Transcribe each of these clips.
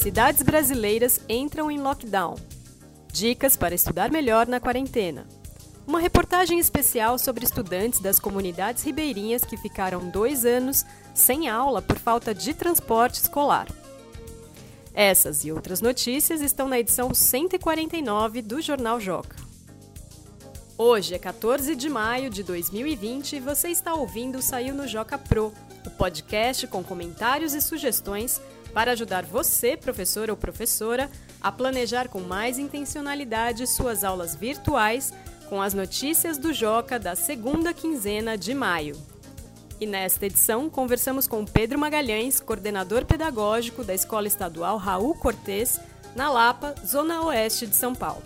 Cidades brasileiras entram em lockdown. Dicas para estudar melhor na quarentena. Uma reportagem especial sobre estudantes das comunidades ribeirinhas que ficaram dois anos sem aula por falta de transporte escolar. Essas e outras notícias estão na edição 149 do Jornal Joca. Hoje é 14 de maio de 2020 e você está ouvindo o Saiu no Joca Pro, o podcast com comentários e sugestões para ajudar você, professor ou professora, a planejar com mais intencionalidade suas aulas virtuais com as notícias do Joca da segunda quinzena de maio. E nesta edição, conversamos com Pedro Magalhães, coordenador pedagógico da Escola Estadual Raul Cortez, na Lapa, Zona Oeste de São Paulo.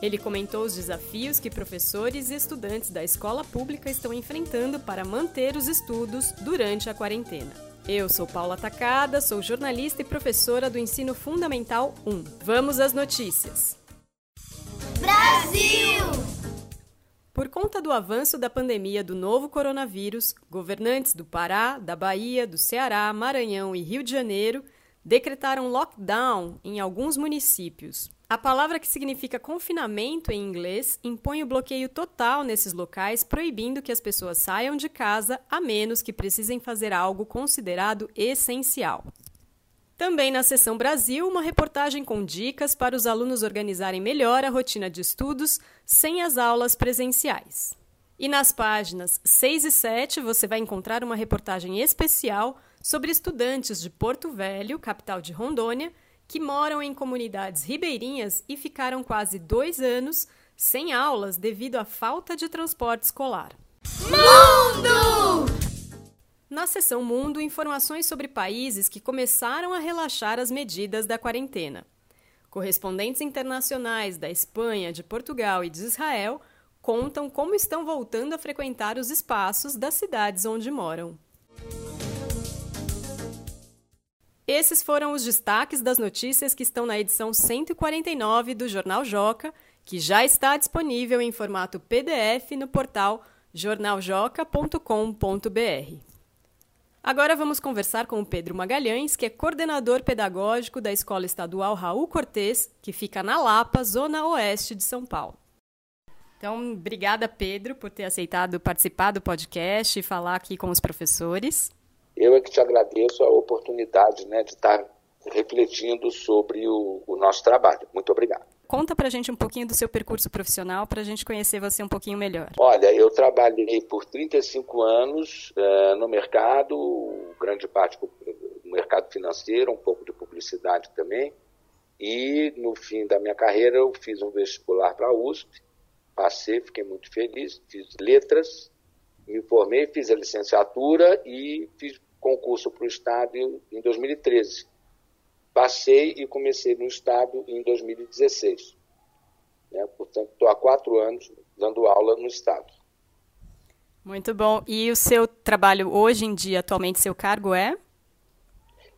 Ele comentou os desafios que professores e estudantes da escola pública estão enfrentando para manter os estudos durante a quarentena. Eu sou Paula Tacada, sou jornalista e professora do Ensino Fundamental 1. Vamos às notícias. Brasil! Por conta do avanço da pandemia do novo coronavírus, governantes do Pará, da Bahia, do Ceará, Maranhão e Rio de Janeiro decretaram lockdown em alguns municípios. A palavra que significa confinamento em inglês impõe o bloqueio total nesses locais, proibindo que as pessoas saiam de casa a menos que precisem fazer algo considerado essencial. Também na seção Brasil, uma reportagem com dicas para os alunos organizarem melhor a rotina de estudos sem as aulas presenciais. E nas páginas 6 e 7 você vai encontrar uma reportagem especial sobre estudantes de Porto Velho, capital de Rondônia, que moram em comunidades ribeirinhas e ficaram quase dois anos sem aulas devido à falta de transporte escolar. Mundo! Na seção Mundo, informações sobre países que começaram a relaxar as medidas da quarentena. Correspondentes internacionais da Espanha, de Portugal e de Israel contam como estão voltando a frequentar os espaços das cidades onde moram. Esses foram os destaques das notícias que estão na edição 149 do Jornal Joca, que já está disponível em formato PDF no portal jornaljoca.com.br. Agora vamos conversar com o Pedro Magalhães, que é coordenador pedagógico da Escola Estadual Raul Cortez, que fica na Lapa, zona oeste de São Paulo. Então, obrigada, Pedro, por ter aceitado participar do podcast e falar aqui com os professores. Eu é que te agradeço a oportunidade né, de estar refletindo sobre o, o nosso trabalho. Muito obrigado. Conta pra gente um pouquinho do seu percurso profissional para a gente conhecer você um pouquinho melhor. Olha, eu trabalhei por 35 anos uh, no mercado, grande parte no mercado financeiro, um pouco de publicidade também. E no fim da minha carreira eu fiz um vestibular para a USP, passei, fiquei muito feliz, fiz letras, me formei, fiz a licenciatura e fiz concurso para o Estado em 2013. Passei e comecei no Estado em 2016. Né? Portanto, estou há quatro anos dando aula no Estado. Muito bom. E o seu trabalho hoje em dia, atualmente, seu cargo é?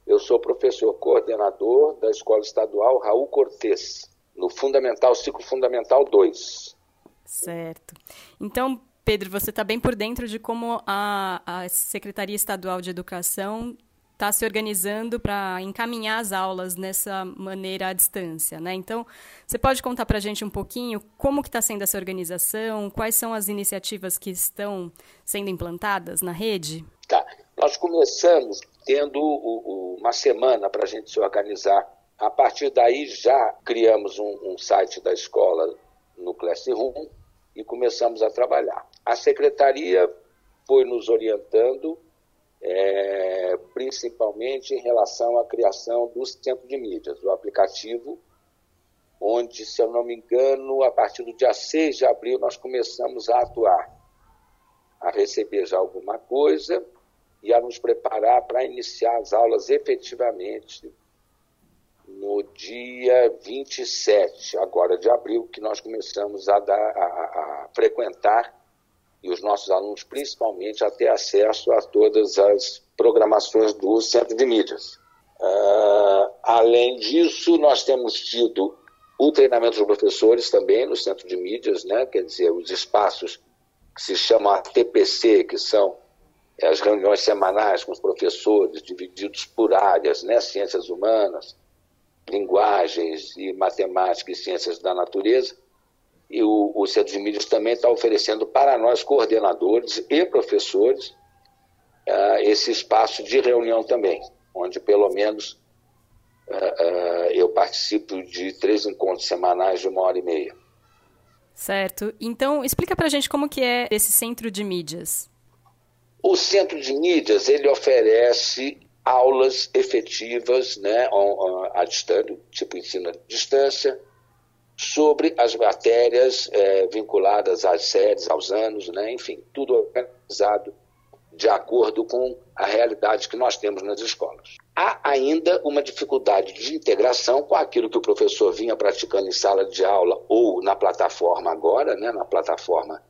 Eu sou professor coordenador da Escola Estadual Raul Cortez, no Fundamental, Ciclo Fundamental 2. Certo. Então, Pedro, você está bem por dentro de como a, a Secretaria Estadual de Educação está se organizando para encaminhar as aulas nessa maneira à distância, né? Então, você pode contar para a gente um pouquinho como que está sendo essa organização, quais são as iniciativas que estão sendo implantadas na rede? Tá. Nós começamos tendo o, o, uma semana para a gente se organizar. A partir daí já criamos um, um site da escola no Classroom e começamos a trabalhar. A secretaria foi nos orientando é, principalmente em relação à criação do centro de mídias, o aplicativo, onde, se eu não me engano, a partir do dia 6 de abril nós começamos a atuar, a receber já alguma coisa e a nos preparar para iniciar as aulas efetivamente no dia 27, agora de abril, que nós começamos a, dar, a, a frequentar e os nossos alunos, principalmente, a ter acesso a todas as programações do Centro de Mídias. Uh, além disso, nós temos tido o treinamento dos professores também no Centro de Mídias, né? quer dizer, os espaços que se chamam TPC, que são é, as reuniões semanais com os professores, divididos por áreas, né? ciências humanas, linguagens e matemática e ciências da natureza. E o, o Centro de Mídias também está oferecendo para nós, coordenadores e professores, uh, esse espaço de reunião também, onde pelo menos uh, eu participo de três encontros semanais de uma hora e meia. Certo. Então, explica para a gente como que é esse centro de mídias. O centro de mídias, ele oferece aulas efetivas, né, à distância, tipo ensino à distância, sobre as matérias é, vinculadas às séries, aos anos, né, enfim, tudo organizado de acordo com a realidade que nós temos nas escolas. Há ainda uma dificuldade de integração com aquilo que o professor vinha praticando em sala de aula ou na plataforma agora, né, na plataforma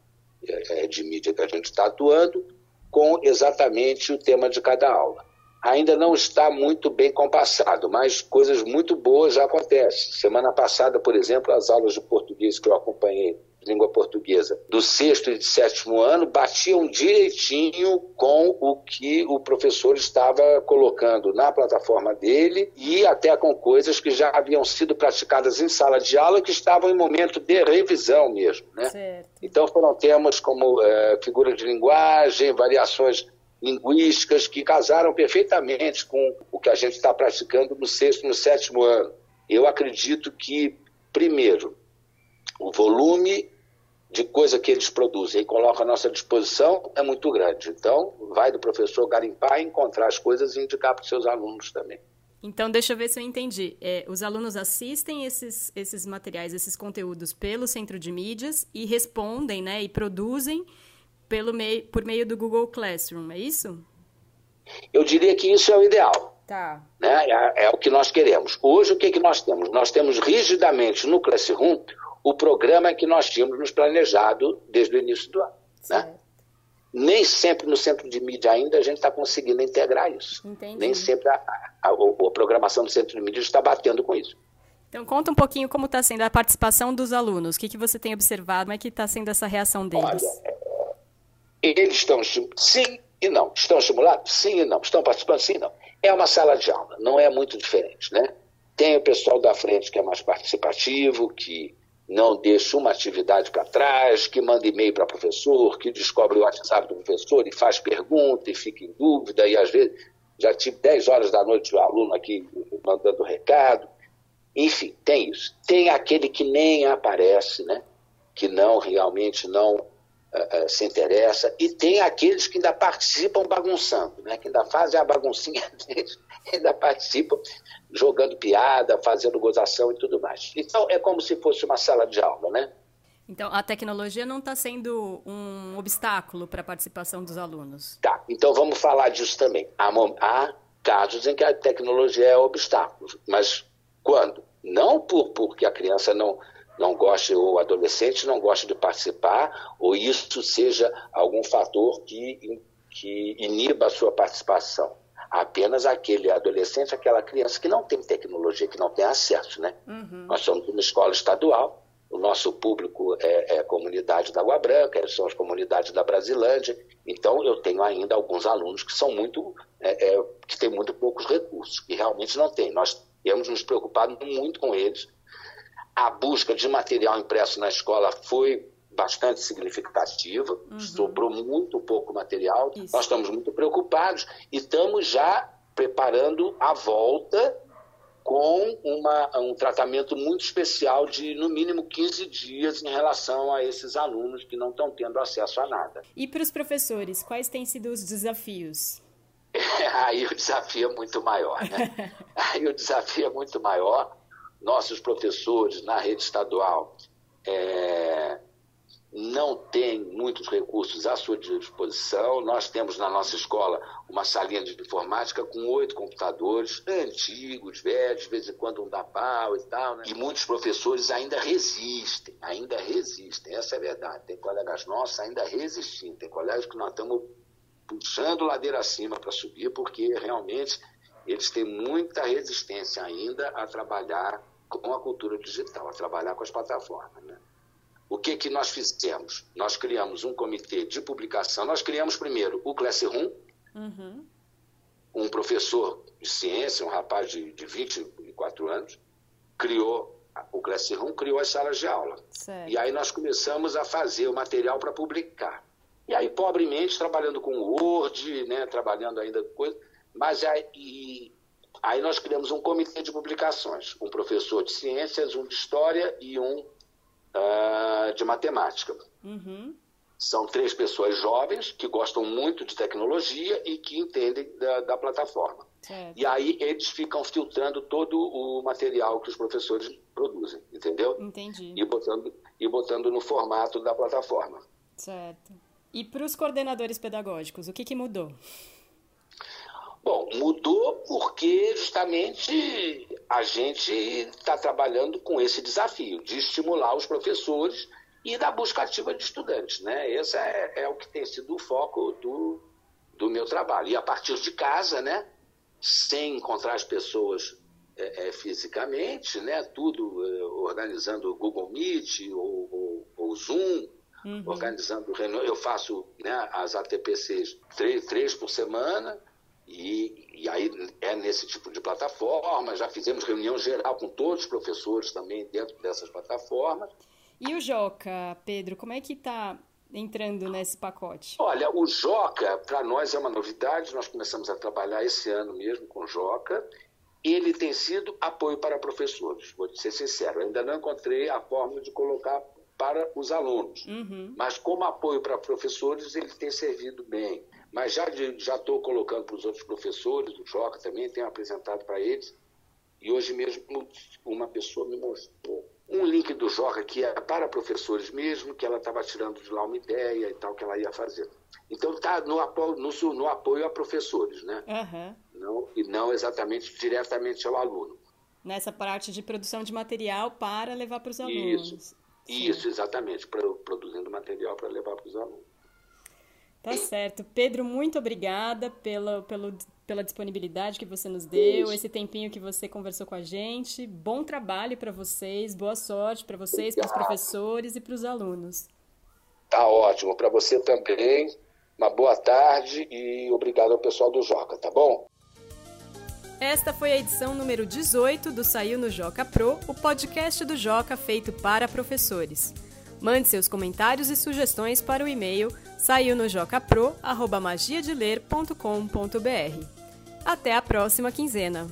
é, de mídia que a gente está atuando, com exatamente o tema de cada aula. Ainda não está muito bem compassado, mas coisas muito boas já acontecem. Semana passada, por exemplo, as aulas de português que eu acompanhei língua portuguesa do sexto e de sétimo ano batiam direitinho com o que o professor estava colocando na plataforma dele e até com coisas que já haviam sido praticadas em sala de aula que estavam em momento de revisão mesmo. Né? Certo. Então foram temas como é, figura de linguagem, variações linguísticas que casaram perfeitamente com o que a gente está praticando no sexto e no sétimo ano. Eu acredito que, primeiro, o volume de coisa que eles produzem e colocam à nossa disposição é muito grande. Então, vai do professor garimpar, encontrar as coisas e indicar para os seus alunos também. Então, deixa eu ver se eu entendi. É, os alunos assistem esses, esses materiais, esses conteúdos pelo centro de mídias e respondem, né, e produzem pelo meio, por meio do Google Classroom, é isso? Eu diria que isso é o ideal. Tá. Né? É, é o que nós queremos. Hoje, o que, que nós temos? Nós temos rigidamente no Classroom o programa que nós tínhamos nos planejado desde o início do ano. Né? Nem sempre no centro de mídia ainda a gente está conseguindo integrar isso. Entendi. Nem sempre a, a, a, a, programação do centro de mídia está batendo com isso. Então conta um pouquinho como está sendo a participação dos alunos. O que, que você tem observado? Como é que está sendo essa reação deles? Olha, eles estão sim e não. Estão estimulados? Sim e não. Estão participando? Sim e não. É uma sala de aula, não é muito diferente, né? Tem o pessoal da frente que é mais participativo, que não deixa uma atividade para trás, que manda e-mail para o professor, que descobre o WhatsApp do professor e faz pergunta e fica em dúvida, e às vezes já tive 10 horas da noite o aluno aqui mandando recado. Enfim, tem isso. Tem aquele que nem aparece, né? que não realmente não uh, uh, se interessa, e tem aqueles que ainda participam bagunçando, né? que ainda fazem a baguncinha deles, ainda participam jogando piada, fazendo gozação e tudo mais. Então é como se fosse uma sala de aula, né? Então a tecnologia não está sendo um obstáculo para a participação dos alunos. Tá, então vamos falar disso também. Há, há casos em que a tecnologia é obstáculo, mas quando? Não por, porque a criança não, não gosta ou o adolescente não gosta de participar, ou isso seja algum fator que, que iniba a sua participação apenas aquele adolescente, aquela criança que não tem tecnologia, que não tem acesso, né? Uhum. Nós somos uma escola estadual, o nosso público é, é, a comunidade da Água Branca, são as comunidades da Brasilândia, então eu tenho ainda alguns alunos que são muito, é, é, que têm muito poucos recursos, que realmente não têm. Nós temos nos preocupado muito com eles. A busca de material impresso na escola foi bastante significativa, uhum. sobrou muito pouco material. Isso. Nós estamos muito preocupados e estamos já preparando a volta com uma, um tratamento muito especial de, no mínimo, 15 dias em relação a esses alunos que não estão tendo acesso a nada. E para os professores, quais têm sido os desafios? Aí o desafio é muito maior, né? Aí o desafio é muito maior. Nossos professores na rede estadual é, não tem muitos recursos à sua disposição. Nós temos na nossa escola uma salinha de informática com oito computadores antigos, velhos, de vez em quando um dá pau e tal. Né? E muitos professores ainda resistem, ainda resistem. Essa é a verdade. Tem colegas nossos ainda resistindo. Tem colegas que nós estamos puxando ladeira acima para subir, porque realmente eles têm muita resistência ainda a trabalhar com a cultura digital, a trabalhar com as plataformas. Né? O que, que nós fizemos? Nós criamos um comitê de publicação. Nós criamos primeiro o Classroom, uhum. um professor de ciência, um rapaz de, de 24 anos, criou, o Classroom criou as salas de aula. Certo. E aí nós começamos a fazer o material para publicar. E aí, pobremente, trabalhando com Word, né, trabalhando ainda com coisa, mas aí, aí nós criamos um comitê de publicações, um professor de ciências, um de história e um uh, de matemática. Uhum. São três pessoas jovens que gostam muito de tecnologia e que entendem da, da plataforma. Certo. E aí eles ficam filtrando todo o material que os professores produzem, entendeu? Entendi. E botando, e botando no formato da plataforma. Certo. E para os coordenadores pedagógicos, o que, que mudou? Bom, mudou porque justamente a gente está trabalhando com esse desafio de estimular os professores e da busca ativa de estudantes. Né? Esse é, é o que tem sido o foco do, do meu trabalho. E a partir de casa, né, sem encontrar as pessoas é, é, fisicamente, né, tudo é, organizando o Google Meet ou, ou, ou Zoom, uhum. organizando reuniões. Eu faço né, as ATPCs três, três por semana e, e, aí é nesse tipo de plataforma. Já fizemos reunião geral com todos os professores também dentro dessas plataformas. E o Joca, Pedro, como é que está entrando nesse pacote? Olha, o Joca, para nós é uma novidade, nós começamos a trabalhar esse ano mesmo com o Joca. Ele tem sido apoio para professores, vou ser sincero, ainda não encontrei a forma de colocar para os alunos. Uhum. Mas como apoio para professores, ele tem servido bem. Mas já estou colocando para os outros professores, o Joca também, tenho apresentado para eles. E hoje mesmo uma pessoa me mostrou um link do Joca que é para professores mesmo, que ela estava tirando de lá uma ideia e tal que ela ia fazer. Então está no apoio, no, no, apoio a professores, né? Uhum. Não, e não exatamente diretamente ao aluno. Nessa parte de produção de material para levar para os alunos. Isso, Isso exatamente, produzindo material para levar para os alunos. Tá certo. Pedro, muito obrigada pela, pelo, pela disponibilidade que você nos deu, esse tempinho que você conversou com a gente. Bom trabalho para vocês, boa sorte para vocês, para os professores e para os alunos. Tá ótimo. Para você também. Uma boa tarde e obrigado ao pessoal do Joca, tá bom? Esta foi a edição número 18 do Saiu no Joca Pro, o podcast do Joca feito para professores. Mande seus comentários e sugestões para o e-mail saiu no jocapro@magiadeler.com.br. Até a próxima quinzena.